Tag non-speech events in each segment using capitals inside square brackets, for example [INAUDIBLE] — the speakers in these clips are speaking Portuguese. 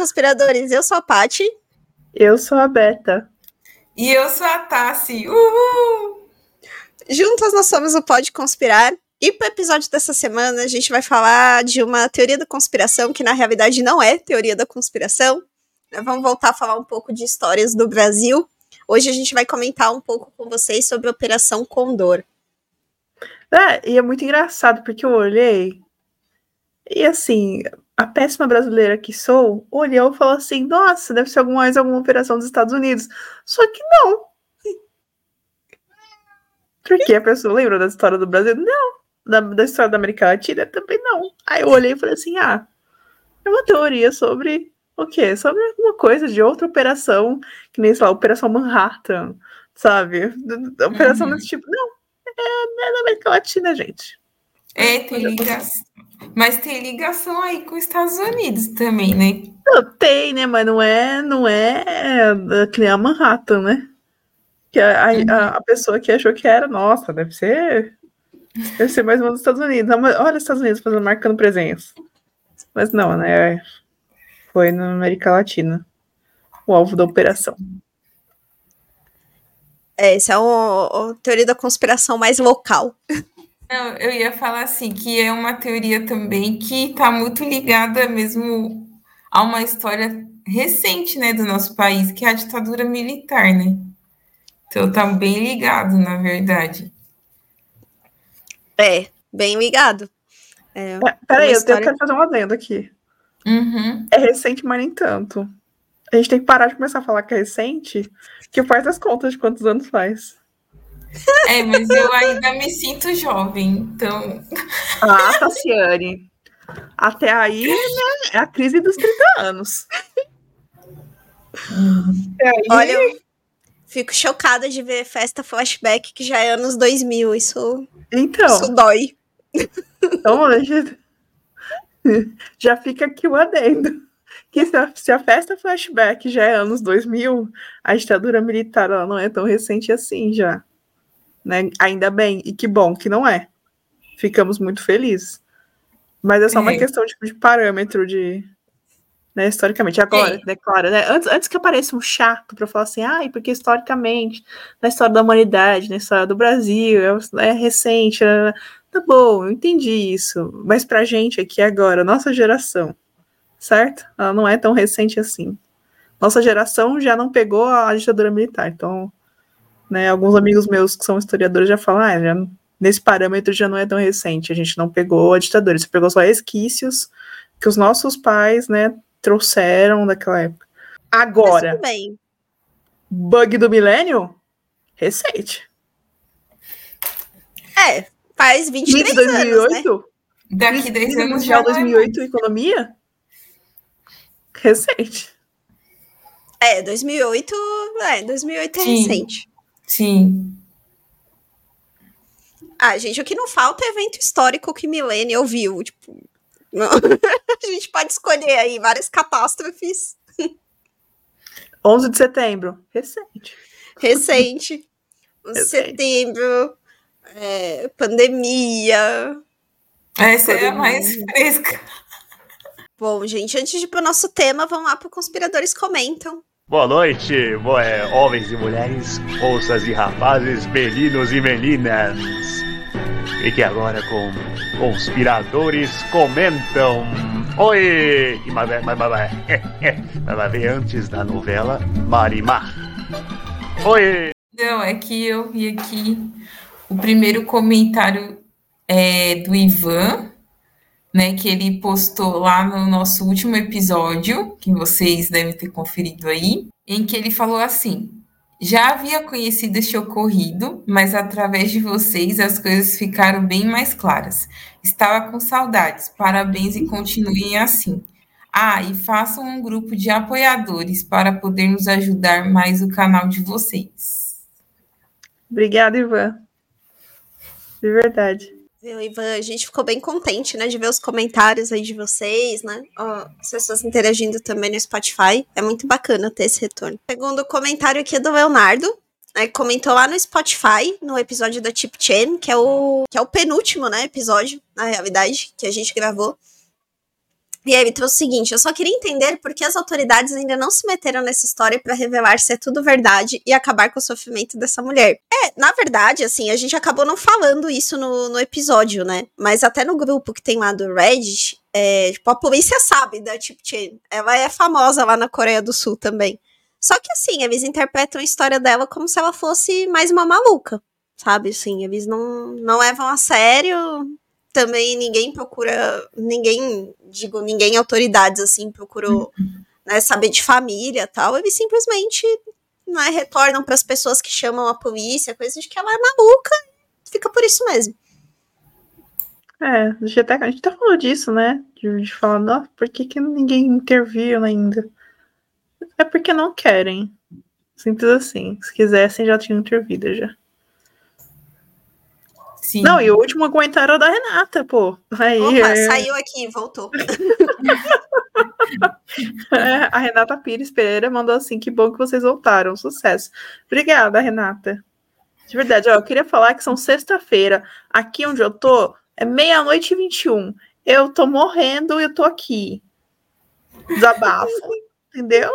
Conspiradores. Eu sou a Pati. Eu sou a Beta. E eu sou a Tassi. Uhul! Juntas nós somos o Pode Conspirar. E para o episódio dessa semana, a gente vai falar de uma teoria da conspiração que na realidade não é teoria da conspiração. Vamos voltar a falar um pouco de histórias do Brasil. Hoje a gente vai comentar um pouco com vocês sobre a Operação Condor. É, e é muito engraçado porque eu olhei e assim, a péssima brasileira que sou, olhou e falou assim: nossa, deve ser alguma, mais alguma operação dos Estados Unidos. Só que não. Porque a pessoa lembra da história do Brasil? Não. Da, da história da América Latina? Também não. Aí eu olhei e falei assim: ah, é uma teoria sobre o quê? Sobre alguma coisa de outra operação, que nem, sei lá, Operação Manhattan, sabe? Operação uhum. desse tipo. Não, é, é da América Latina, gente. É, tem ligação. Mas tem ligação aí com os Estados Unidos também, né? tem, né? Mas não é, não é que nem a Manhattan, né? Que a, a, uhum. a, pessoa que achou que era, nossa, deve ser. Deve ser mais uma dos Estados Unidos. Olha os Estados Unidos fazendo, marcando presença. Mas não, né? Foi na América Latina. O alvo da operação. É, essa é a teoria da conspiração mais local. [LAUGHS] Não, eu ia falar assim, que é uma teoria também que está muito ligada mesmo a uma história recente, né, do nosso país, que é a ditadura militar, né? Então tá bem ligado, na verdade. É, bem ligado. É, é, peraí, história... eu quero fazer uma adendo aqui. Uhum. É recente, mas nem tanto. A gente tem que parar de começar a falar que é recente, que faz as contas de quantos anos faz. É, mas eu ainda me sinto jovem, então. Ah, Tassiane. Até aí, né, é a crise dos 30 anos. Aí... Olha, eu fico chocada de ver festa flashback que já é anos 2000. Isso, então, isso dói. Então, [LAUGHS] já fica aqui o adendo. Que se a, se a, festa flashback já é anos 2000, a ditadura militar ela não é tão recente assim já né? Ainda bem, e que bom que não é. Ficamos muito felizes. Mas é só uma é. questão tipo, de parâmetro de. Né, historicamente. Agora, é. declara, né? Antes, antes que apareça um chato para falar assim, ah, porque historicamente, na história da humanidade, na história do Brasil, é, é recente. É... Tá bom, eu entendi isso. Mas pra gente aqui agora, nossa geração, certo? Ela não é tão recente assim. Nossa geração já não pegou a ditadura militar, então né? Alguns amigos meus que são historiadores já falam, ah, já, nesse parâmetro já não é tão recente, a gente não pegou a ditadura, você pegou só resquícios que os nossos pais, né, trouxeram daquela época. Agora, bem. bug do milênio, recente. É, faz 23 2008, anos, né? Daqui 10 anos Mundial 2008, economia? Recente. É, 2008, é, 2008 é Sim. recente. Sim. Ah, gente, o que não falta é evento histórico que Millennial viu. Tipo, não. [LAUGHS] a gente pode escolher aí várias catástrofes. 11 de setembro. Recente. Recente. 11 de setembro. É, pandemia. Essa pandemia. é a mais fresca. Bom, gente, antes de ir para o nosso tema, vamos lá para o Conspiradores Comentam. Boa noite, é, homens e mulheres, moças e rapazes, meninos e meninas. Fique agora com Conspiradores Comentam. Oi! Mas, mas, mas, mas vai ver antes da novela Marimar. Oi! Não, é que eu vi aqui o primeiro comentário é, do Ivan, né, que ele postou lá no nosso último episódio, que vocês devem ter conferido aí, em que ele falou assim: já havia conhecido este ocorrido, mas através de vocês as coisas ficaram bem mais claras. Estava com saudades. Parabéns e continuem assim. Ah, e façam um grupo de apoiadores para podermos ajudar mais o canal de vocês. Obrigada, Ivan. De verdade. Viu, Ivan? A gente ficou bem contente, né, de ver os comentários aí de vocês, né? Ó, as pessoas interagindo também no Spotify. É muito bacana ter esse retorno. Segundo comentário aqui é do Leonardo, né, comentou lá no Spotify, no episódio da Tip Chain, que é o que é o penúltimo, né, episódio, na realidade, que a gente gravou. E aí ele trouxe o seguinte: eu só queria entender por que as autoridades ainda não se meteram nessa história para revelar se é tudo verdade e acabar com o sofrimento dessa mulher. É, na verdade, assim, a gente acabou não falando isso no, no episódio, né? Mas até no grupo que tem lá do Reddit, é, tipo, a polícia sabe da Tip Chen. Ela é famosa lá na Coreia do Sul também. Só que assim, eles interpretam a história dela como se ela fosse mais uma maluca, sabe? Assim, eles não, não levam a sério também ninguém procura, ninguém, digo, ninguém autoridades assim procurou né, saber de família tal, eles simplesmente né, retornam para as pessoas que chamam a polícia, coisa de que ela é maluca, fica por isso mesmo. É, a gente, até, a gente até falou disso, né? De, de falar, nossa, por que, que ninguém interviu ainda? É porque não querem. Simples assim. Se quisessem, já tinham intervido já. Sim. Não, e o último comentário é da Renata, pô. Aí, Opa, é... saiu aqui, voltou. [LAUGHS] é, a Renata Pires Pereira mandou assim: que bom que vocês voltaram, sucesso. Obrigada, Renata. De verdade, ó, eu queria falar que são sexta-feira. Aqui onde eu tô é meia-noite e 21. Eu tô morrendo e eu tô aqui. Desabafo, [LAUGHS] entendeu?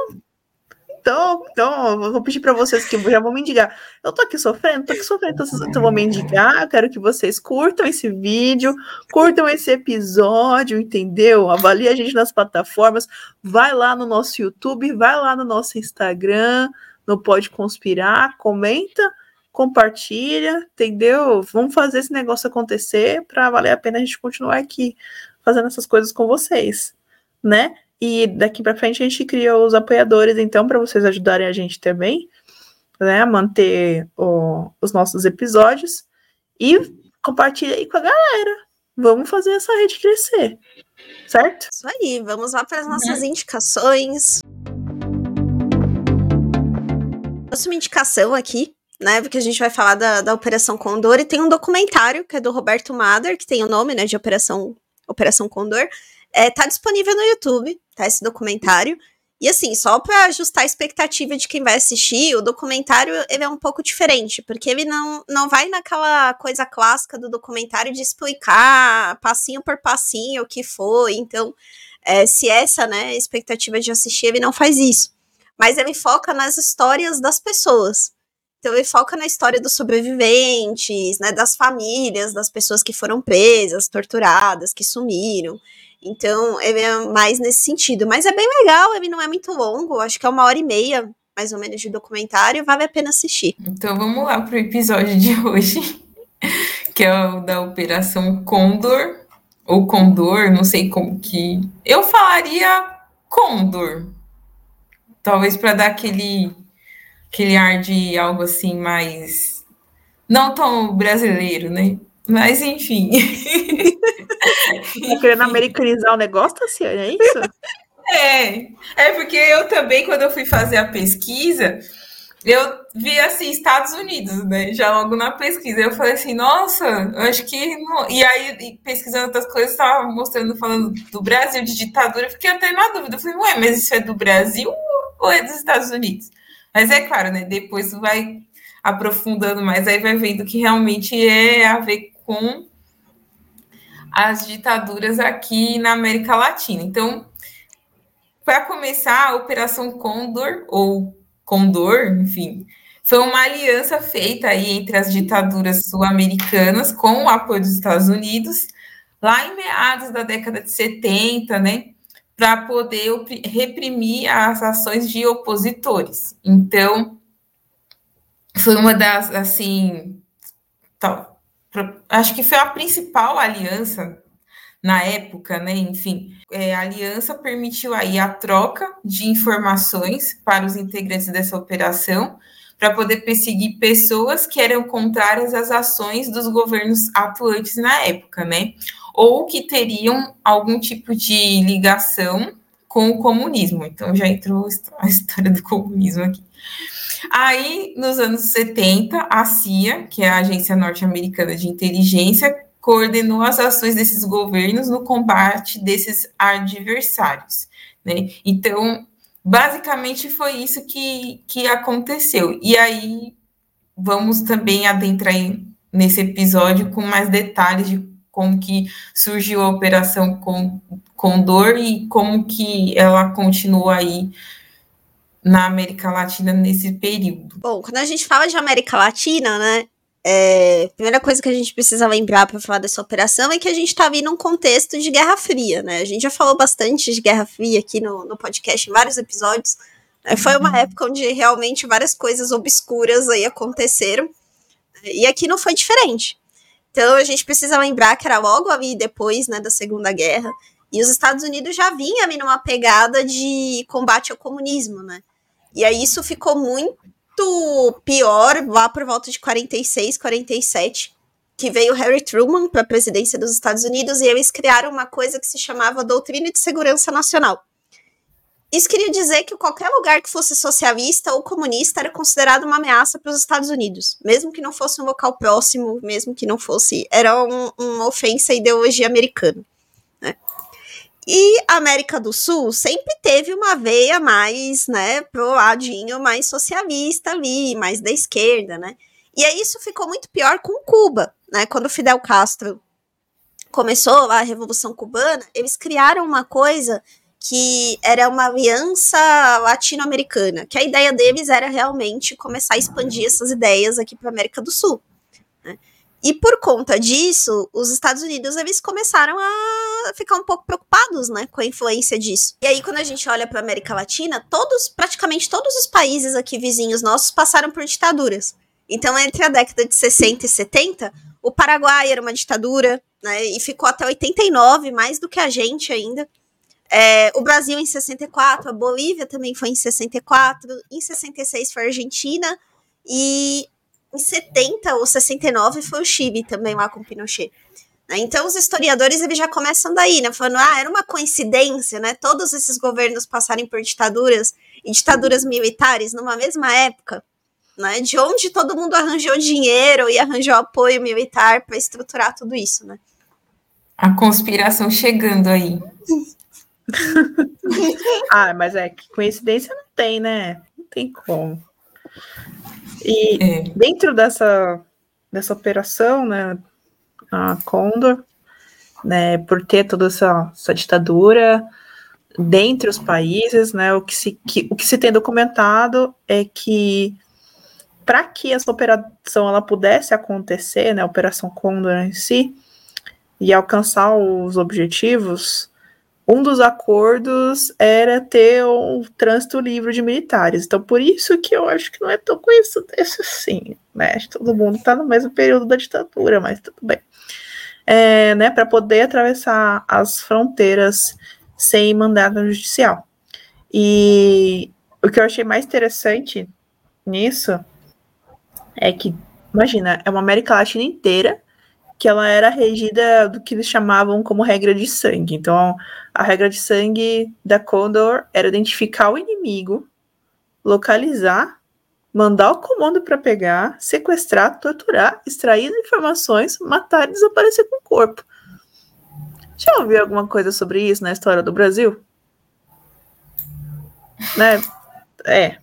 Então, então, eu vou pedir para vocês que já vão mendigar. Eu tô aqui sofrendo, tô aqui sofrendo, então vou mendigar. Eu quero que vocês curtam esse vídeo, curtam esse episódio, entendeu? Avalie a gente nas plataformas. Vai lá no nosso YouTube, vai lá no nosso Instagram, no Pode Conspirar, comenta, compartilha, entendeu? Vamos fazer esse negócio acontecer para valer a pena a gente continuar aqui fazendo essas coisas com vocês, né? E daqui para frente a gente cria os apoiadores, então, para vocês ajudarem a gente também, né, a manter o, os nossos episódios. E compartilha aí com a galera. Vamos fazer essa rede crescer. Certo? Isso aí, vamos lá para as nossas uhum. indicações. Próxima indicação aqui, né? Porque a gente vai falar da, da Operação Condor e tem um documentário que é do Roberto Mader, que tem o nome, né, de Operação, Operação Condor. É, tá disponível no YouTube, tá? Esse documentário. E assim, só para ajustar a expectativa de quem vai assistir, o documentário ele é um pouco diferente, porque ele não, não vai naquela coisa clássica do documentário de explicar passinho por passinho o que foi. Então, é, se essa né, expectativa de assistir, ele não faz isso. Mas ele foca nas histórias das pessoas. Então ele foca na história dos sobreviventes, né, das famílias, das pessoas que foram presas, torturadas, que sumiram. Então, é mais nesse sentido. Mas é bem legal, ele não é muito longo, acho que é uma hora e meia, mais ou menos, de documentário, vale a pena assistir. Então vamos lá pro episódio de hoje, [LAUGHS] que é o da Operação Condor, ou Condor, não sei como que. Eu falaria Condor. Talvez para dar aquele, aquele ar de algo assim mais. Não tão brasileiro, né? Mas enfim. Tá querendo [LAUGHS] americanizar o negócio, Tassiane, é isso? [LAUGHS] É, é porque eu também, quando eu fui fazer a pesquisa, eu vi assim, Estados Unidos, né? Já logo na pesquisa. Eu falei assim, nossa, eu acho que. Não... E aí, pesquisando outras coisas, estava mostrando, falando do Brasil, de ditadura, fiquei até na dúvida. Eu falei, ué, mas isso é do Brasil ou é dos Estados Unidos? Mas é claro, né? Depois vai aprofundando mais, aí vai vendo que realmente é a ver com as ditaduras aqui na América Latina. Então, para começar, a Operação Condor, ou Condor, enfim, foi uma aliança feita aí entre as ditaduras sul-americanas com o apoio dos Estados Unidos, lá em meados da década de 70, né, para poder reprimir as ações de opositores. Então, foi uma das, assim, tal, acho que foi a principal aliança na época, né? Enfim, é, a aliança permitiu aí a troca de informações para os integrantes dessa operação para poder perseguir pessoas que eram contrárias às ações dos governos atuantes na época, né? Ou que teriam algum tipo de ligação com o comunismo. Então já entrou a história do comunismo aqui. Aí, nos anos 70, a CIA, que é a Agência Norte-Americana de Inteligência, coordenou as ações desses governos no combate desses adversários. Né? Então, basicamente foi isso que, que aconteceu. E aí, vamos também adentrar nesse episódio com mais detalhes de como que surgiu a Operação Condor e como que ela continua aí na América Latina nesse período. Bom, quando a gente fala de América Latina, né, é, a primeira coisa que a gente precisa lembrar para falar dessa operação é que a gente está vindo num contexto de Guerra Fria, né? A gente já falou bastante de Guerra Fria aqui no, no podcast em vários episódios. Né? Foi uma uhum. época onde realmente várias coisas obscuras aí aconteceram. E aqui não foi diferente. Então a gente precisa lembrar que era logo ali depois né, da Segunda Guerra. E os Estados Unidos já vinham numa pegada de combate ao comunismo, né? E aí isso ficou muito pior lá por volta de 46, 47, que veio Harry Truman para a presidência dos Estados Unidos e eles criaram uma coisa que se chamava Doutrina de Segurança Nacional. Isso queria dizer que qualquer lugar que fosse socialista ou comunista era considerado uma ameaça para os Estados Unidos, mesmo que não fosse um local próximo, mesmo que não fosse. Era um, uma ofensa à ideologia americana. E a América do Sul sempre teve uma veia mais, né, pro ladinho mais socialista ali, mais da esquerda, né? E aí isso ficou muito pior com Cuba, né? Quando Fidel Castro começou a Revolução Cubana, eles criaram uma coisa que era uma aliança latino-americana, que a ideia deles era realmente começar a expandir essas ideias aqui para América do Sul. E por conta disso, os Estados Unidos eles começaram a ficar um pouco preocupados, né, com a influência disso. E aí quando a gente olha para América Latina, todos, praticamente todos os países aqui vizinhos nossos passaram por ditaduras. Então, entre a década de 60 e 70, o Paraguai era uma ditadura, né, e ficou até 89, mais do que a gente ainda. É, o Brasil em 64, a Bolívia também foi em 64, em 66 foi a Argentina, e em 70 ou 69 foi o Chile também lá com Pinochet. Né? Então os historiadores eles já começam daí, né? Falando, ah, era uma coincidência, né? Todos esses governos passarem por ditaduras e ditaduras militares numa mesma época, né? De onde todo mundo arranjou dinheiro e arranjou apoio militar para estruturar tudo isso, né? A conspiração chegando aí. [LAUGHS] ah, mas é que coincidência não tem, né? Não tem como. E é. dentro dessa, dessa operação, né, a Condor, né, por ter toda essa, essa ditadura dentre os países, né, o que se, que, o que se tem documentado é que para que essa operação ela pudesse acontecer, né, a Operação Condor em si, e alcançar os objetivos, um dos acordos era ter um trânsito livre de militares. Então, por isso que eu acho que não é tão conhecido esse assim, né? Todo mundo está no mesmo período da ditadura, mas tudo bem. É, né, para poder atravessar as fronteiras sem mandato judicial. E o que eu achei mais interessante nisso é que, imagina, é uma América Latina inteira que ela era regida do que eles chamavam como regra de sangue. Então, a regra de sangue da Condor era identificar o inimigo, localizar, mandar o comando para pegar, sequestrar, torturar, extrair informações, matar e desaparecer com o corpo. Já ouviu alguma coisa sobre isso na história do Brasil? Né? É.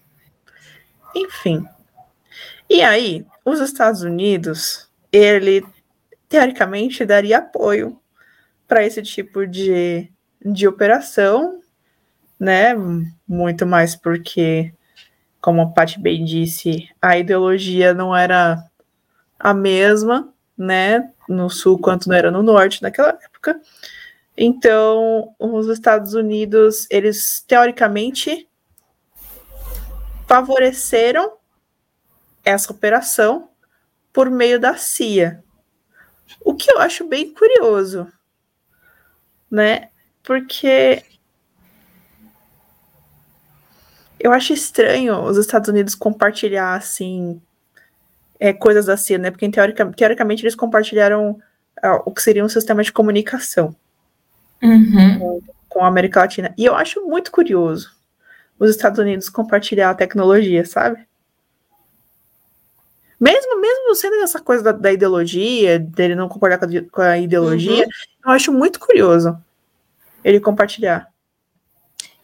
Enfim. E aí, os Estados Unidos, ele teoricamente daria apoio para esse tipo de, de operação, né? Muito mais porque, como a Paty bem disse, a ideologia não era a mesma, né? No sul quanto não era no norte naquela época. Então, os Estados Unidos, eles teoricamente favoreceram essa operação por meio da CIA, o que eu acho bem curioso, né? Porque eu acho estranho os Estados Unidos compartilhar assim é, coisas assim, né? Porque teorica, teoricamente eles compartilharam uh, o que seria um sistema de comunicação uhum. com, com, a América Latina. E eu acho muito curioso os Estados Unidos compartilhar a tecnologia, sabe? Mesmo, mesmo sendo essa coisa da, da ideologia, dele não concordar com a, com a ideologia, uhum. eu acho muito curioso ele compartilhar.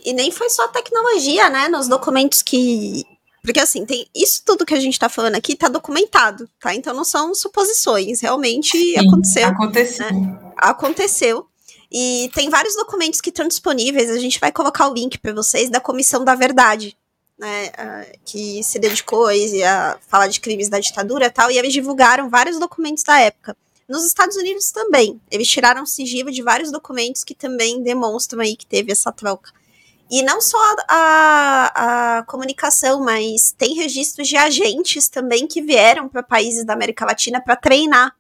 E nem foi só a tecnologia, né? Nos documentos que Porque assim, tem isso tudo que a gente tá falando aqui tá documentado, tá? Então não são suposições, realmente Sim, aconteceu. Aconteceu. Né? Aconteceu. E tem vários documentos que estão disponíveis, a gente vai colocar o link para vocês da Comissão da Verdade, né, que se dedicou a falar de crimes da ditadura e tal, e eles divulgaram vários documentos da época. Nos Estados Unidos também, eles tiraram sigilo de vários documentos que também demonstram aí que teve essa troca. E não só a, a comunicação, mas tem registros de agentes também que vieram para países da América Latina para treinar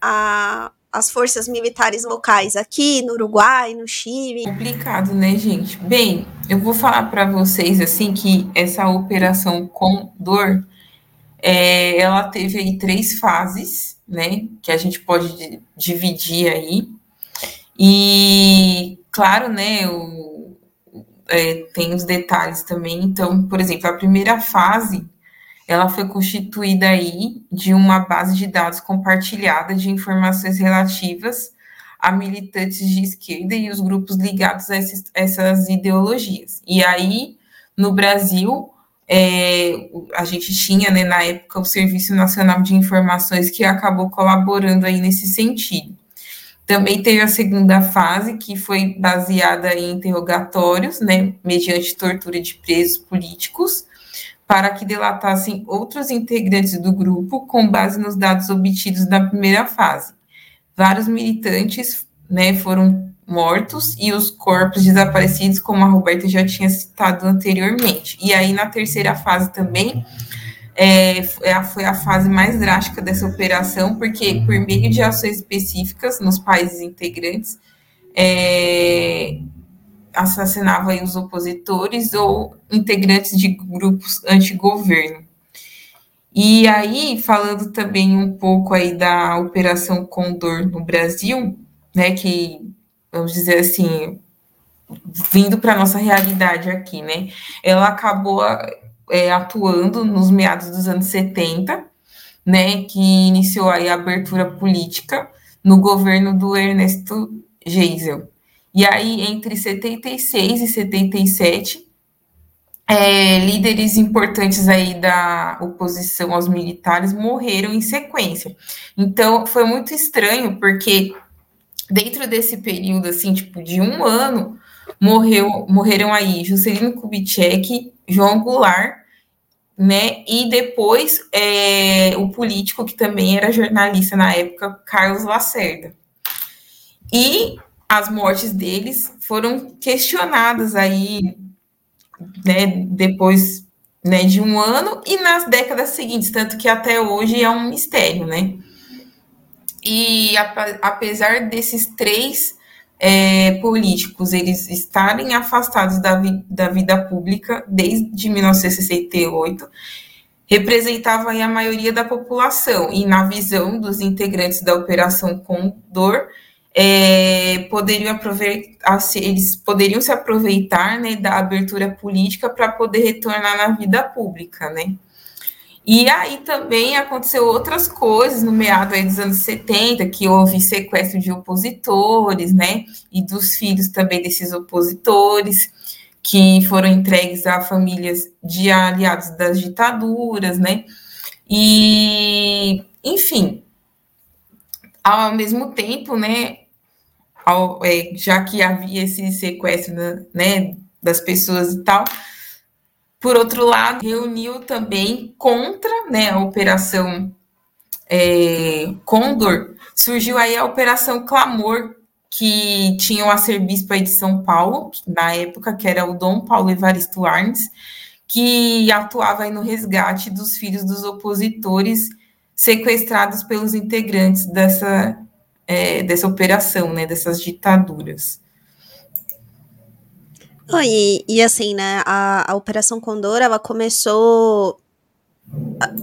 a, as forças militares locais aqui no Uruguai, no Chile. Complicado, né, gente? Bem, eu vou falar para vocês assim que essa operação Condor, é, ela teve aí três fases, né, que a gente pode dividir aí. E claro, né, o é, tem os detalhes também. Então, por exemplo, a primeira fase ela foi constituída aí de uma base de dados compartilhada de informações relativas a militantes de esquerda e os grupos ligados a esses, essas ideologias. E aí, no Brasil, é, a gente tinha, né, na época, o Serviço Nacional de Informações que acabou colaborando aí nesse sentido. Também teve a segunda fase, que foi baseada em interrogatórios, né, mediante tortura de presos políticos, para que delatassem outros integrantes do grupo com base nos dados obtidos na primeira fase. Vários militantes né, foram mortos e os corpos desaparecidos, como a Roberta já tinha citado anteriormente. E aí, na terceira fase também, é, é foi a fase mais drástica dessa operação, porque por meio de ações específicas nos países integrantes, é, assassinava os opositores ou integrantes de grupos anti-governo. E aí, falando também um pouco aí da Operação Condor no Brasil, né, que, vamos dizer assim, vindo para a nossa realidade aqui, né, ela acabou é, atuando nos meados dos anos 70, né, que iniciou aí a abertura política no governo do Ernesto Geisel. E aí, entre 76 e 77, é, líderes importantes aí da oposição aos militares morreram em sequência. Então, foi muito estranho, porque dentro desse período, assim, tipo, de um ano, morreu, morreram aí Juscelino Kubitschek, João Goulart, né? E depois é, o político que também era jornalista na época, Carlos Lacerda. E as mortes deles foram questionadas aí, né? Depois né, de um ano e nas décadas seguintes, tanto que até hoje é um mistério, né? E apesar desses três é, políticos eles estarem afastados da, vi da vida pública desde 1968, representava a maioria da população, e na visão dos integrantes da Operação Condor, é, poderiam aproveitar, eles poderiam se aproveitar né, da abertura política para poder retornar na vida pública, né? E aí também aconteceu outras coisas no meado dos anos 70, que houve sequestro de opositores, né? E dos filhos também desses opositores, que foram entregues a famílias de aliados das ditaduras, né? E, enfim, ao mesmo tempo, né? Ao, é, já que havia esse sequestro, né? Das pessoas e tal, por outro lado, reuniu também contra né, a Operação é, Condor, surgiu aí a Operação Clamor, que tinha o arcebispo aí de São Paulo, na época, que era o Dom Paulo Evaristo Arnes, que atuava aí no resgate dos filhos dos opositores sequestrados pelos integrantes dessa, é, dessa operação, né, dessas ditaduras. E, e assim, né, a, a Operação Condor, ela começou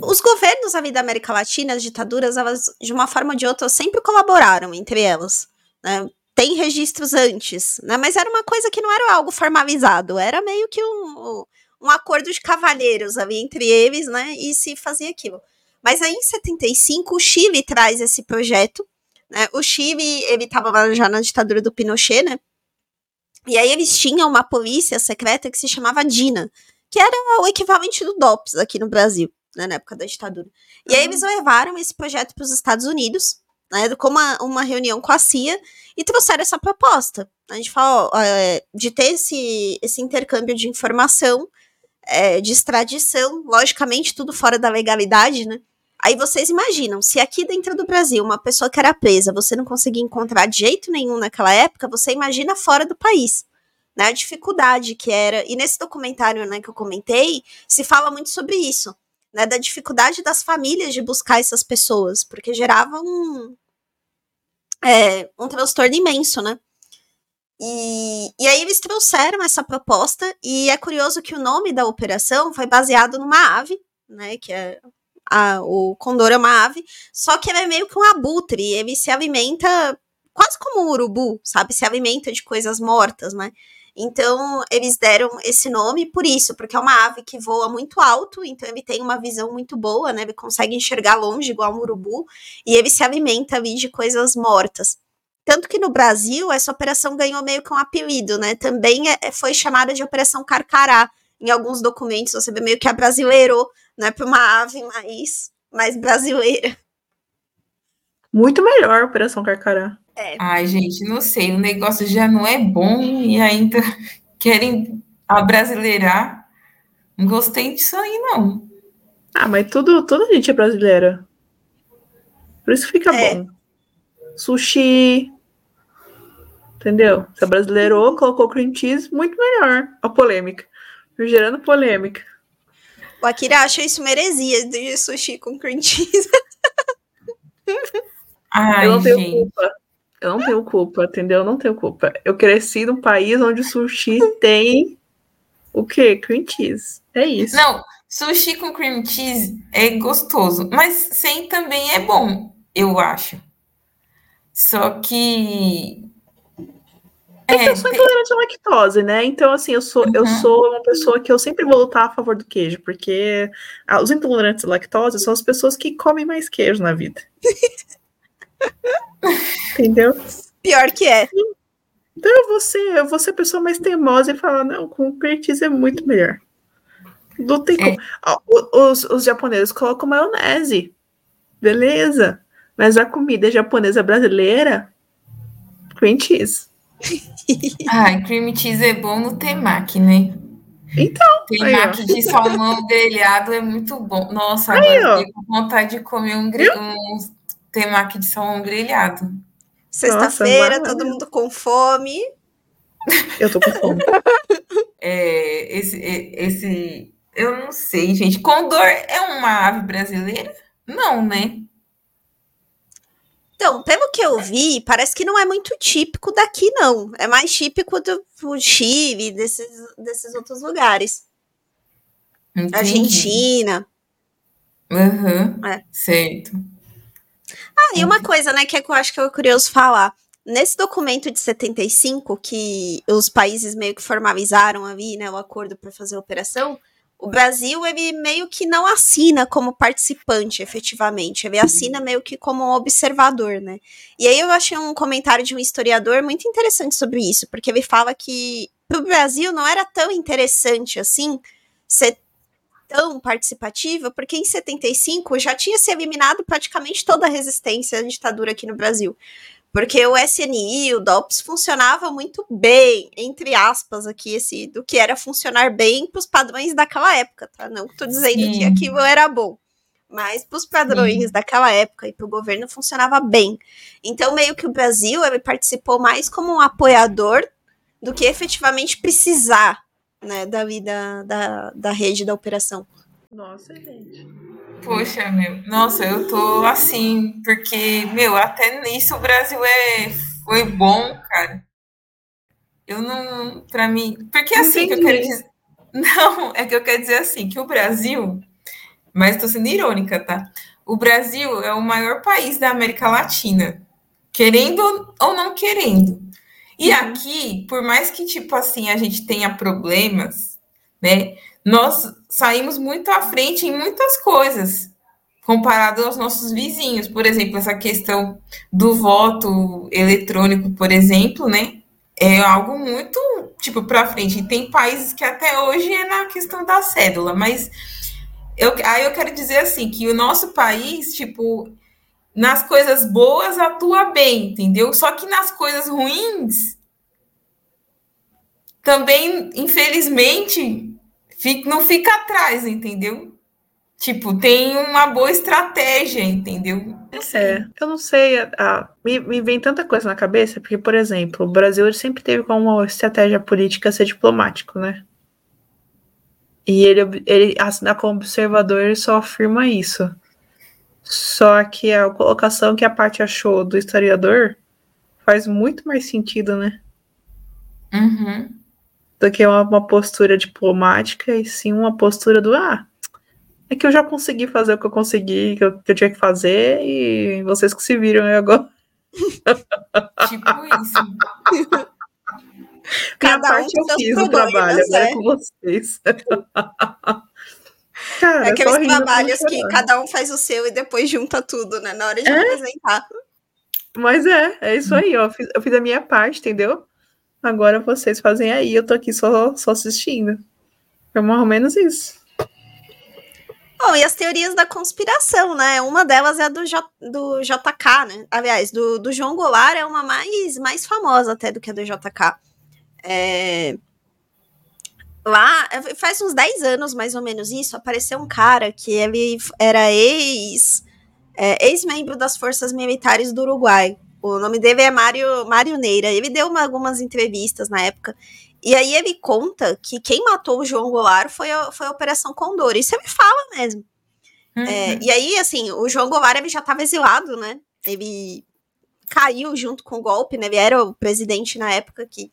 os governos ali da América Latina, as ditaduras, elas, de uma forma ou de outra, sempre colaboraram entre elas. Né? Tem registros antes, né? mas era uma coisa que não era algo formalizado, era meio que um, um acordo de cavalheiros ali entre eles, né? E se fazia aquilo. Mas aí em 75, o Chile traz esse projeto. Né? O Chile, ele estava já na ditadura do Pinochet, né? E aí eles tinham uma polícia secreta que se chamava DINA, que era o equivalente do DOPS aqui no Brasil, né, na época da ditadura. E aí eles levaram esse projeto para os Estados Unidos, né, com uma, uma reunião com a CIA, e trouxeram essa proposta. A gente fala ó, é, de ter esse, esse intercâmbio de informação, é, de extradição, logicamente tudo fora da legalidade, né? Aí vocês imaginam, se aqui dentro do Brasil uma pessoa que era presa você não conseguia encontrar de jeito nenhum naquela época, você imagina fora do país. Né, a dificuldade que era. E nesse documentário né, que eu comentei, se fala muito sobre isso. Né, da dificuldade das famílias de buscar essas pessoas, porque gerava um, é, um transtorno imenso, né? E, e aí eles trouxeram essa proposta, e é curioso que o nome da operação foi baseado numa ave, né? Que é a, o condor é uma ave, só que ele é meio que um abutre, ele se alimenta quase como um urubu, sabe? Se alimenta de coisas mortas, né? Então, eles deram esse nome por isso, porque é uma ave que voa muito alto, então ele tem uma visão muito boa, né? Ele consegue enxergar longe, igual um urubu, e ele se alimenta ali de coisas mortas. Tanto que no Brasil, essa operação ganhou meio que um apelido, né? Também é, foi chamada de Operação Carcará. Em alguns documentos, você vê meio que a brasileirou né, para uma ave mais, mais brasileira. Muito melhor a Operação Carcará. É. Ai, gente, não sei, o negócio já não é bom e ainda [LAUGHS] querem abrasileirar. Não gostei disso aí, não. Ah, mas tudo, toda a gente é brasileira. Por isso fica é. bom. Sushi. Entendeu? Você é brasileirou, colocou cream cheese, muito melhor. A polêmica. Gerando polêmica. O Akira acha isso uma heresia de sushi com cream cheese. [LAUGHS] Ai, eu não gente. tenho culpa. Eu não tenho culpa, entendeu? Eu não tenho culpa. Eu cresci num país onde sushi tem o quê? Cream cheese. É isso. Não, sushi com cream cheese é gostoso, mas sem também é bom, eu acho. Só que é, que eu sou intolerante à lactose, né? Então, assim, eu sou, uhum. eu sou uma pessoa que eu sempre vou lutar a favor do queijo, porque os intolerantes à lactose são as pessoas que comem mais queijo na vida. [LAUGHS] Entendeu? Pior que é. Então eu vou ser, eu vou ser a pessoa mais teimosa e falar, não, com cheese é muito melhor. Não tem é. como. Os, os japoneses colocam maionese. Beleza. Mas a comida japonesa brasileira, cream cheese. Ai, cream cheese é bom no temaki, né? Então. Temaki de salmão grelhado é muito bom. Nossa, agora aí, eu fiquei com vontade de comer um, um temaki de salmão grelhado. Sexta-feira, todo mundo com fome. Eu tô com fome. [LAUGHS] é, esse, esse, eu não sei, gente. Condor é uma ave brasileira? Não, né? Então, pelo que eu vi, parece que não é muito típico daqui, não. É mais típico do, do Chile, desses, desses outros lugares. Entendi. Argentina. Uhum. É. Certo. Ah, e uma coisa, né, que, que eu acho que é curioso falar. Nesse documento de 75, que os países meio que formalizaram ali, né, o acordo para fazer a operação, o Brasil, ele meio que não assina como participante, efetivamente. Ele assina meio que como observador, né? E aí eu achei um comentário de um historiador muito interessante sobre isso, porque ele fala que para o Brasil não era tão interessante assim ser tão participativa, porque em 75 já tinha se eliminado praticamente toda a resistência à ditadura aqui no Brasil. Porque o SNI, o DOPS funcionava muito bem, entre aspas, aqui, esse, do que era funcionar bem para os padrões daquela época, tá? Não estou dizendo Sim. que aquilo era bom. Mas para os padrões Sim. daquela época e para o governo funcionava bem. Então, meio que o Brasil ele participou mais como um apoiador do que efetivamente precisar né, da, da, da, da rede da operação. Nossa, gente. Poxa, meu, nossa, eu tô assim, porque, meu, até nisso o Brasil é, foi bom, cara. Eu não, pra mim, porque assim, que eu quero dizer, [LAUGHS] não, é que eu quero dizer assim, que o Brasil, mas tô sendo irônica, tá? O Brasil é o maior país da América Latina, querendo ou não querendo. E uhum. aqui, por mais que, tipo assim, a gente tenha problemas, né? Nós saímos muito à frente em muitas coisas, comparado aos nossos vizinhos. Por exemplo, essa questão do voto eletrônico, por exemplo, né? é algo muito, tipo, para frente. E tem países que até hoje é na questão da cédula, mas eu, aí eu quero dizer assim, que o nosso país, tipo, nas coisas boas atua bem, entendeu? Só que nas coisas ruins, também, infelizmente, fica, não fica atrás, entendeu? Tipo, tem uma boa estratégia, entendeu? É, eu não sei, me, me vem tanta coisa na cabeça, porque, por exemplo, o Brasil sempre teve como estratégia política ser diplomático, né? E ele, ele assinar como observador, ele só afirma isso. Só que a colocação que a parte achou do historiador faz muito mais sentido, né? Uhum. Do que uma, uma postura diplomática e sim uma postura do ah, é que eu já consegui fazer o que eu consegui, que eu, que eu tinha que fazer, e vocês que se viram agora. [LAUGHS] Tipo isso. [LAUGHS] Cada parte um eu fiz o trabalho, agora é com vocês. [LAUGHS] Cara, é aqueles trabalhos que cada um faz o seu e depois junta tudo, né? Na hora de é? apresentar. Mas é, é isso aí, ó. Eu fiz, eu fiz a minha parte, entendeu? Agora vocês fazem aí, eu tô aqui só, só assistindo. É mais ou menos isso. Bom, e as teorias da conspiração, né? Uma delas é a do, J, do JK, né? Aliás, do, do João Goulart é uma mais, mais famosa até do que a do JK. É... Lá, é, faz uns 10 anos mais ou menos isso, apareceu um cara que ele era ex, é, ex-membro das forças militares do Uruguai. O nome dele é Mário, Mário Neira. Ele deu uma, algumas entrevistas na época e aí ele conta que quem matou o João Goulart foi a, foi a Operação Condor. Isso ele fala mesmo. É, uhum. É, e aí, assim, o João Goulart ele já estava exilado, né? Ele caiu junto com o golpe, né? Ele era o presidente na época que,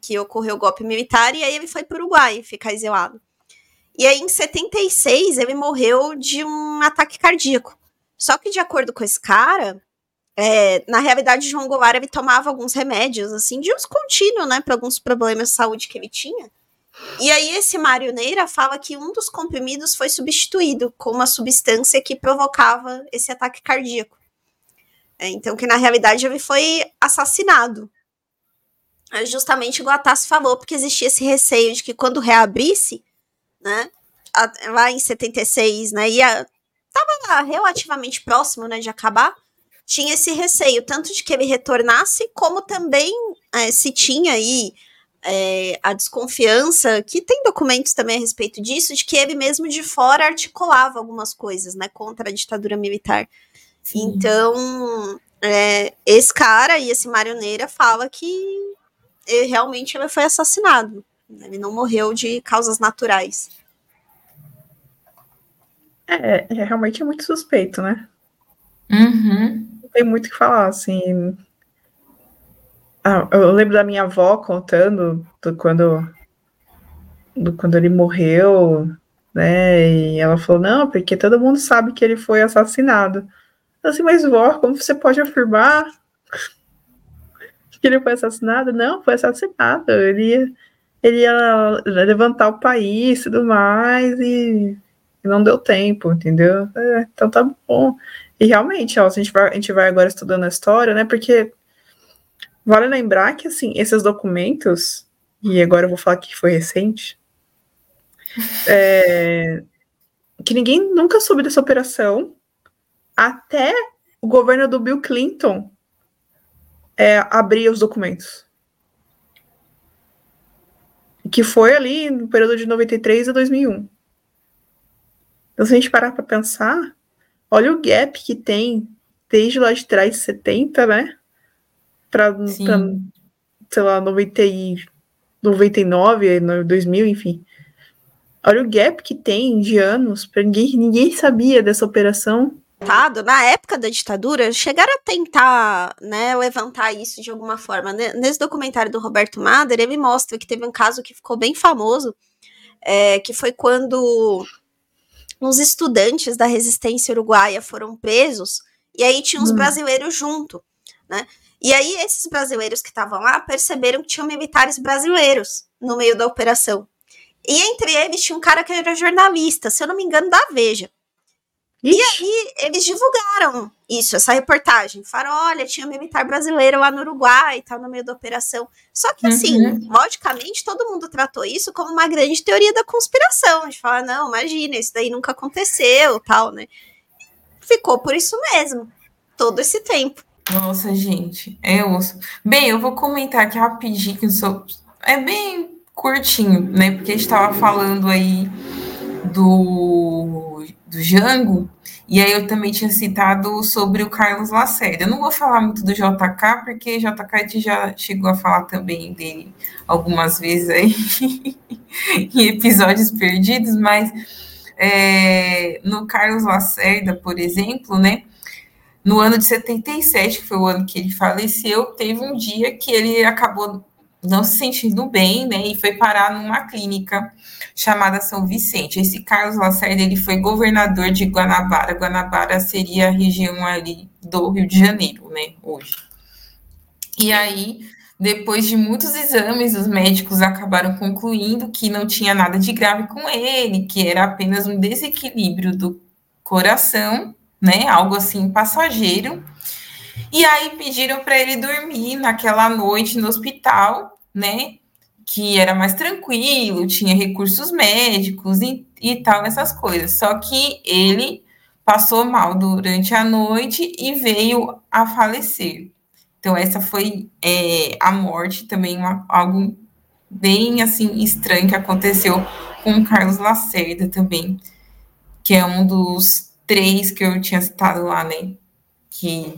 que ocorreu o golpe militar, e aí ele foi para o Uruguai ficar exilado. E aí, em 76, ele morreu de um ataque cardíaco. Só que, de acordo com esse cara, é, na realidade, João Goulart ele tomava alguns remédios, assim, de uns contínuos, né, para alguns problemas de saúde que ele tinha. E aí, esse Mário Neira fala que um dos comprimidos foi substituído com uma substância que provocava esse ataque cardíaco. É, então, que na realidade ele foi assassinado. É justamente igual a Tassi falou, porque existia esse receio de que quando reabrisse, né, a, lá em 76, né, ia, tava relativamente próximo, né, de acabar, tinha esse receio, tanto de que ele retornasse, como também é, se tinha aí é, a desconfiança, que tem documentos também a respeito disso, de que ele mesmo de fora articulava algumas coisas, né, contra a ditadura militar. Sim. Então, é, esse cara e esse Marioneira fala que ele, realmente ele foi assassinado. Ele não morreu de causas naturais. É, é realmente é muito suspeito, né? Uhum tem muito o que falar, assim. Ah, eu lembro da minha avó contando do quando, do quando ele morreu, né? E ela falou, não, porque todo mundo sabe que ele foi assassinado. Eu assim, mas vó, como você pode afirmar que ele foi assassinado? Não, foi assassinado. Ele ia, ele ia levantar o país e tudo mais, e, e não deu tempo, entendeu? É, então tá bom. E realmente, ó, a, gente vai, a gente vai agora estudando a história, né? Porque vale lembrar que, assim, esses documentos, e agora eu vou falar que foi recente, [LAUGHS] é, que ninguém nunca soube dessa operação até o governo do Bill Clinton é, abrir os documentos. Que foi ali no período de 93 a 2001. Então, se a gente parar para pensar, Olha o gap que tem desde lá de trás, 70, né? Para, sei lá, 90 e, 99, 2000, enfim. Olha o gap que tem de anos, para ninguém, [LAUGHS] ninguém sabia dessa operação. Na época da ditadura, chegaram a tentar né, levantar isso de alguma forma. Nesse documentário do Roberto Mader, ele mostra que teve um caso que ficou bem famoso, é, que foi quando uns estudantes da resistência uruguaia foram presos, e aí tinha uns hum. brasileiros junto, né? E aí esses brasileiros que estavam lá perceberam que tinham militares brasileiros no meio da operação. E entre eles tinha um cara que era jornalista, se eu não me engano, da Veja. E aí eles divulgaram isso, essa reportagem. Falaram, olha, tinha militar brasileiro lá no Uruguai e tal, no meio da operação. Só que assim, Uhum. logicamente, todo mundo tratou isso como uma grande teoria da conspiração. De falar, não, imagina, isso daí nunca aconteceu, tal, né? Ficou por isso mesmo, todo esse tempo. Nossa, gente, é osso. Bem, eu vou comentar aqui rapidinho sobre. É bem curtinho, né? Porque a gente estava falando aí do, do Jango, e aí eu também tinha citado sobre o Carlos Lacerda. Eu não vou falar muito do JK, porque JK a gente já chegou a falar também dele algumas vezes aí [LAUGHS] em episódios perdidos, mas é, no Carlos Lacerda, por exemplo, né? No ano de 77, que foi o ano que ele faleceu, teve um dia que ele acabou não se sentindo bem, né, e foi parar numa clínica chamada São Vicente. Esse Carlos Lacerda, ele foi governador de Guanabara. Guanabara seria a região ali do Rio de Janeiro, né, hoje. E aí, depois de muitos exames, os médicos acabaram concluindo que não tinha nada de grave com ele, que era apenas um desequilíbrio do coração, né, algo assim passageiro. E aí pediram para ele dormir naquela noite no hospital, né? Que era mais tranquilo, tinha recursos médicos e, e tal, essas coisas. Só que ele passou mal durante a noite e veio a falecer. Então, essa foi é, a morte também, uma, algo bem assim estranho que aconteceu com o Carlos Lacerda também, que é um dos três que eu tinha citado lá, né? Que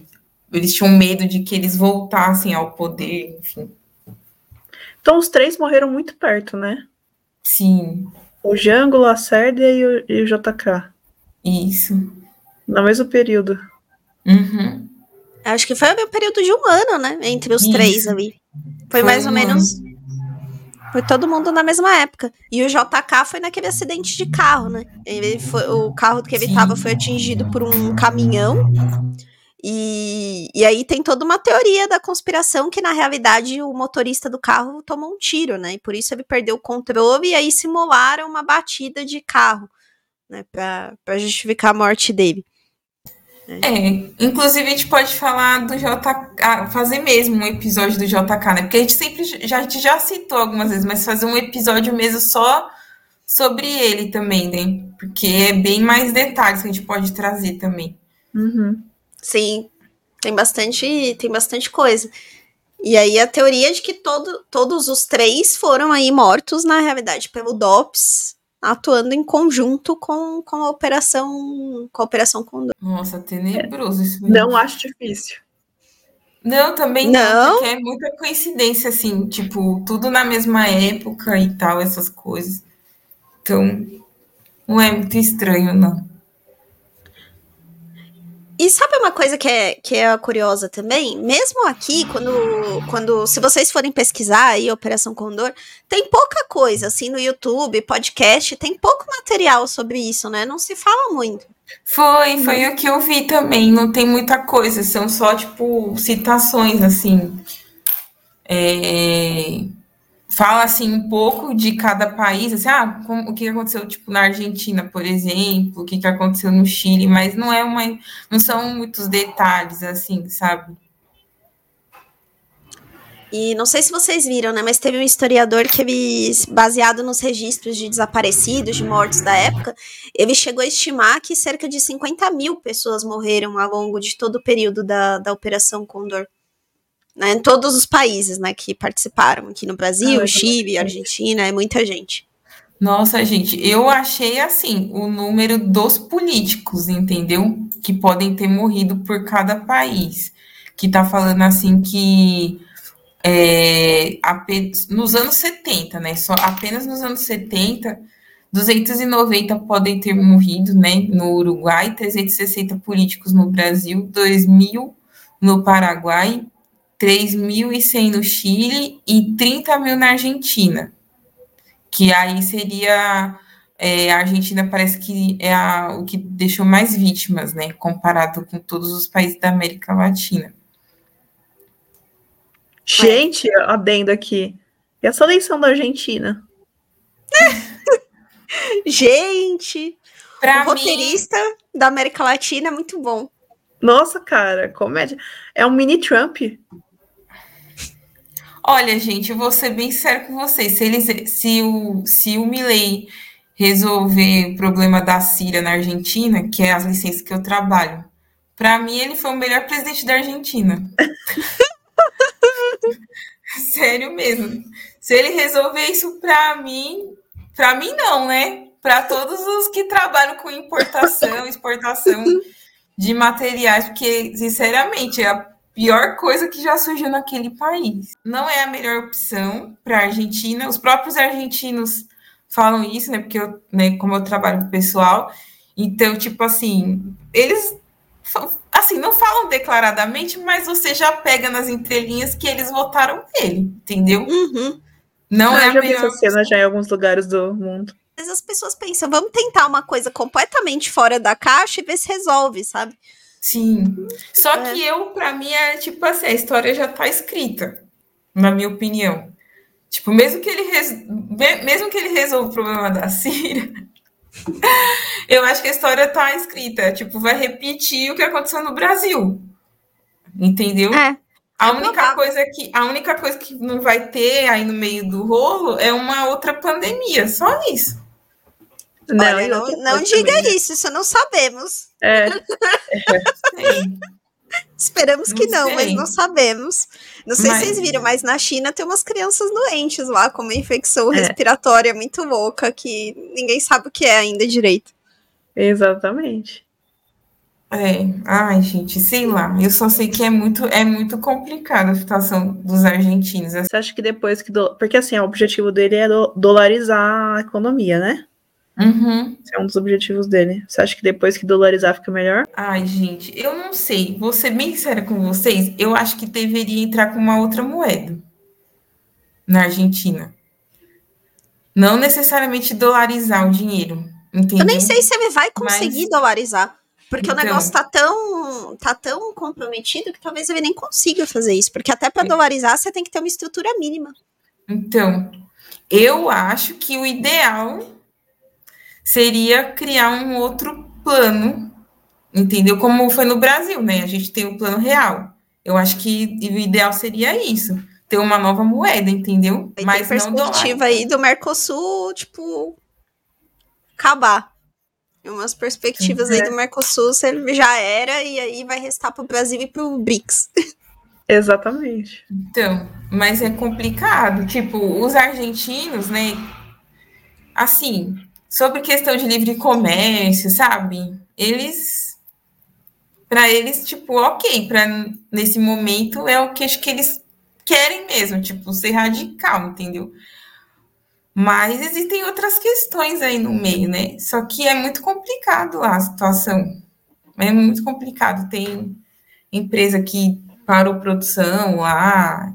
eles tinham medo de que eles voltassem ao poder, enfim. Então os três morreram muito perto, né? Sim, O Jango, o Lacerda e o, e o JK. isso. No mesmo período. Uhum. Acho que foi o período de um ano, né? Entre os Isso. três ali. Foi, Foi mais um ou menos. Foi todo mundo na mesma época. E o JK foi naquele acidente de carro, né? Ele foi, o carro que ele Sim. estava foi atingido por um caminhão. E, e aí tem toda uma teoria da conspiração que, na realidade, o motorista do carro tomou um tiro, né? E por isso ele perdeu o controle e aí simularam uma batida de carro, né? Pra, pra justificar a morte dele. É, inclusive a gente pode falar do JK, fazer mesmo um episódio do JK, né? Porque a gente sempre já, a gente já citou algumas vezes, mas fazer um episódio mesmo só sobre ele também, né? Porque é bem mais detalhes que a gente pode trazer também. Uhum. Sim, tem bastante, tem bastante coisa. E aí a teoria de que todo, todos os três foram aí mortos, na realidade, pelo DOPS, atuando em conjunto com, com a operação com a operação Condor. Nossa, tenebroso isso. aí. Não acho difícil. Não, também não, Não? porque é muita coincidência, assim, tipo, tudo na mesma época e tal, essas coisas. Então, não é muito estranho, não. E sabe uma coisa que é, que é curiosa também? Mesmo aqui, quando, quando. Se vocês forem pesquisar aí Operação Condor, tem pouca coisa, assim, no YouTube, podcast, tem pouco material sobre isso, né? Não se fala muito. Foi, foi o que eu vi também, não tem muita coisa, são só, tipo, citações, assim. É, Fala, assim, um pouco de cada país, assim, ah, como- o que aconteceu, tipo, na Argentina, por exemplo, o que que aconteceu no Chile, mas não é uma, não são muitos detalhes, assim, sabe? E não sei se vocês viram, né? Mas teve um historiador que ele, baseado nos registros de desaparecidos, de mortos da época, ele chegou a estimar que cerca de 50 mil pessoas morreram ao longo de todo o período da, da Operação Condor. Né, em todos os países né, que participaram, aqui no Brasil, Ah, é Chile, bastante. Argentina, é muita gente. Nossa, gente, eu achei assim o número dos políticos, entendeu? Que podem ter morrido por cada país. Que tá falando assim que é, ape- nos anos 70, né? Só apenas nos anos 70, 290 podem ter morrido, né? No Uruguai, 360 políticos no Brasil, 2.000 no Paraguai, 3.100 no Chile e 30 mil na Argentina que aí seria é, a Argentina parece que é a, o que deixou mais vítimas, né, comparado com todos os países da América Latina. Gente, adendo aqui. E essa eleição da Argentina? [LAUGHS] Gente! Pra o mim, roteirista da América Latina é muito bom. Nossa, cara, comédia. É um mini Trump. Olha, gente, eu vou ser bem sério com vocês. Se, eles, se o, se o Milley resolver o problema da Síria na Argentina, que é as licenças que eu trabalho, pra mim ele foi o melhor presidente da Argentina. [LAUGHS] Sério mesmo. Se ele resolver isso pra mim, pra mim não, né? Pra todos os que trabalham com importação, exportação de materiais, porque, sinceramente, a pior coisa que já surgiu naquele país. Não é a melhor opção para a Argentina. Os próprios argentinos falam isso, né? Porque eu, né, como eu trabalho com o pessoal, então, tipo assim, eles assim, não falam declaradamente, mas você já pega nas entrelinhas que eles votaram nele, entendeu? Uhum. Não Ah, é eu a já vi melhor. essa cena já em alguns lugares do mundo. Às vezes as pessoas pensam, vamos tentar uma coisa completamente fora da caixa e ver se resolve, sabe? Sim. Só É. que eu, pra mim, é tipo assim, a história já tá escrita, na minha opinião. Tipo, mesmo que ele, res- mesmo que ele resolva o problema da [LAUGHS] Síria, eu acho que a história tá escrita. Tipo, vai repetir o que aconteceu no Brasil. Entendeu? É. A É única coisa que a única coisa que não vai ter aí no meio do rolo é uma outra pandemia, só isso. Não, Olha, não, não diga também, né? isso, isso não sabemos. É, Sei. [LAUGHS] Esperamos que Não não, mas sei. não sabemos. Não sei Mas- se vocês viram, mas na China tem umas crianças doentes lá com uma infecção É. respiratória muito louca que ninguém sabe o que é ainda direito. exatamente. É, ai, gente, sei lá. Eu só sei que é muito, é muito complicado a situação dos argentinos. Você acha que depois que. do- Porque assim, o objetivo dele é do- dolarizar a economia, né? Uhum. Esse é um dos objetivos dele. Você acha que depois que dolarizar fica melhor? Ai, gente, eu não sei. Vou ser bem sincera com vocês. Eu acho que deveria entrar com uma outra moeda na Argentina. Não necessariamente dolarizar o dinheiro, entendeu? Eu nem sei se ele vai conseguir Mas- dolarizar. Porque Então. o negócio tá tão, tá tão comprometido que talvez ele nem consiga fazer isso. Porque até para É. dolarizar, você tem que ter uma estrutura mínima. Então, eu acho que o ideal seria criar um outro plano, entendeu? Como foi no Brasil, né? A gente tem o plano real. Eu acho que o ideal seria isso, ter uma nova moeda, entendeu? Aí Mas tem não perspectiva dólar. aí do Mercosul, tipo, acabar. Tem umas perspectivas aí do Mercosul, se ele já era, e aí vai restar pro Brasil e pro BRICS. [LAUGHS] Exatamente. Então, mas é complicado. Tipo, os argentinos, né? Assim, sobre questão de livre comércio, sabe? Eles, para eles, tipo, ok, para nesse momento é o que acho que eles querem mesmo, tipo, ser radical, entendeu? Mas existem outras questões aí no meio, né? Só que é muito complicado lá a situação. É muito complicado. Tem empresa que parou produção lá,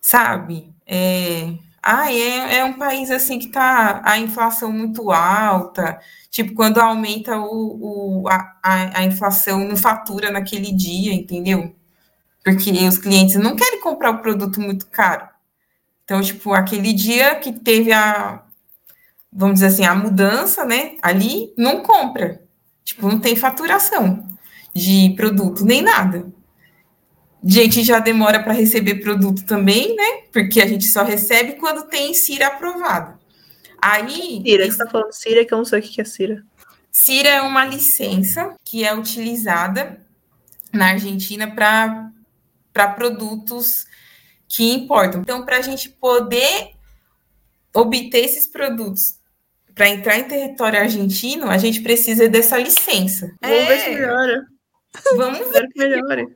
sabe? É, ah, é, é um país assim que tá a inflação muito alta. Tipo, quando aumenta o, o, a, a, inflação não fatura naquele dia, entendeu? Porque os clientes não querem comprar o produto muito caro. Então, tipo, aquele dia que teve a, vamos dizer assim, a mudança, né? Ali não compra. Tipo, não tem faturação de produto, nem nada. Gente já demora para receber produto também, né? Porque a gente só recebe quando tem CIRA aprovado. Aí, Cira, você tá falando Cira, que eu não sei o que é Cira. CIRA é uma licença que é utilizada na Argentina para produtos que importam. Então, para a gente poder obter esses produtos para entrar em território argentino, a gente precisa dessa licença. Vamos ver se É, melhora. vamos ver. Espero que melhore.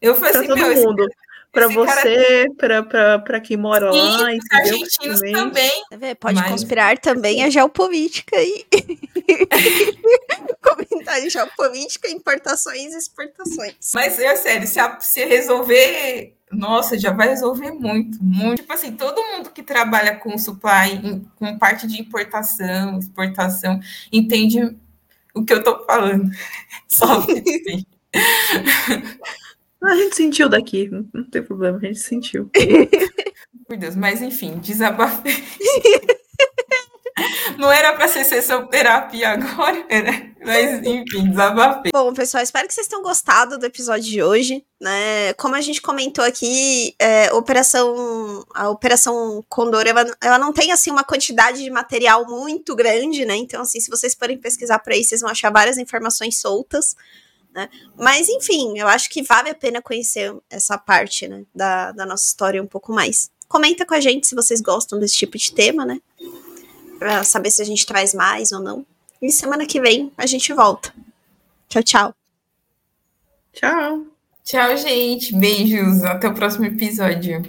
Eu falei Pra assim, todo meu, mundo. Cara- você, pra, pra, pra quem mora Sim, lá, os entendeu? argentinos Também. também. Pode Mas- conspirar também a geopolítica [LAUGHS] aí. Comentário geopolítica, importações e exportações. Mas é sério, se, a- se resolver, nossa, já vai resolver muito, muito. Tipo assim, todo mundo que trabalha com supply, com parte de importação, exportação, entende o que eu tô falando. [LAUGHS] Só que- Ah, [LAUGHS] A gente sentiu daqui, não, tem problema, a gente sentiu. [LAUGHS] por Deus, mas enfim, desabafei. [LAUGHS] Não era para ser sessão terapia agora, né? Mas, enfim, desabafei. Bom, pessoal, espero que vocês tenham gostado do episódio de hoje, né? Como a gente comentou aqui, é, operação, a Operação Condor, ela, ela não tem, assim, uma quantidade de material muito grande, né? Então, assim, se vocês forem pesquisar por aí, vocês vão achar várias informações soltas, né? Mas, enfim, eu acho que vale a pena conhecer essa parte, né, da, da nossa história um pouco mais. Comenta com a gente se vocês gostam desse tipo de tema, né? Pra saber se a gente traz mais ou não. E semana que vem a gente volta. Tchau, tchau. Tchau. Tchau, gente. Beijos. Até o próximo episódio.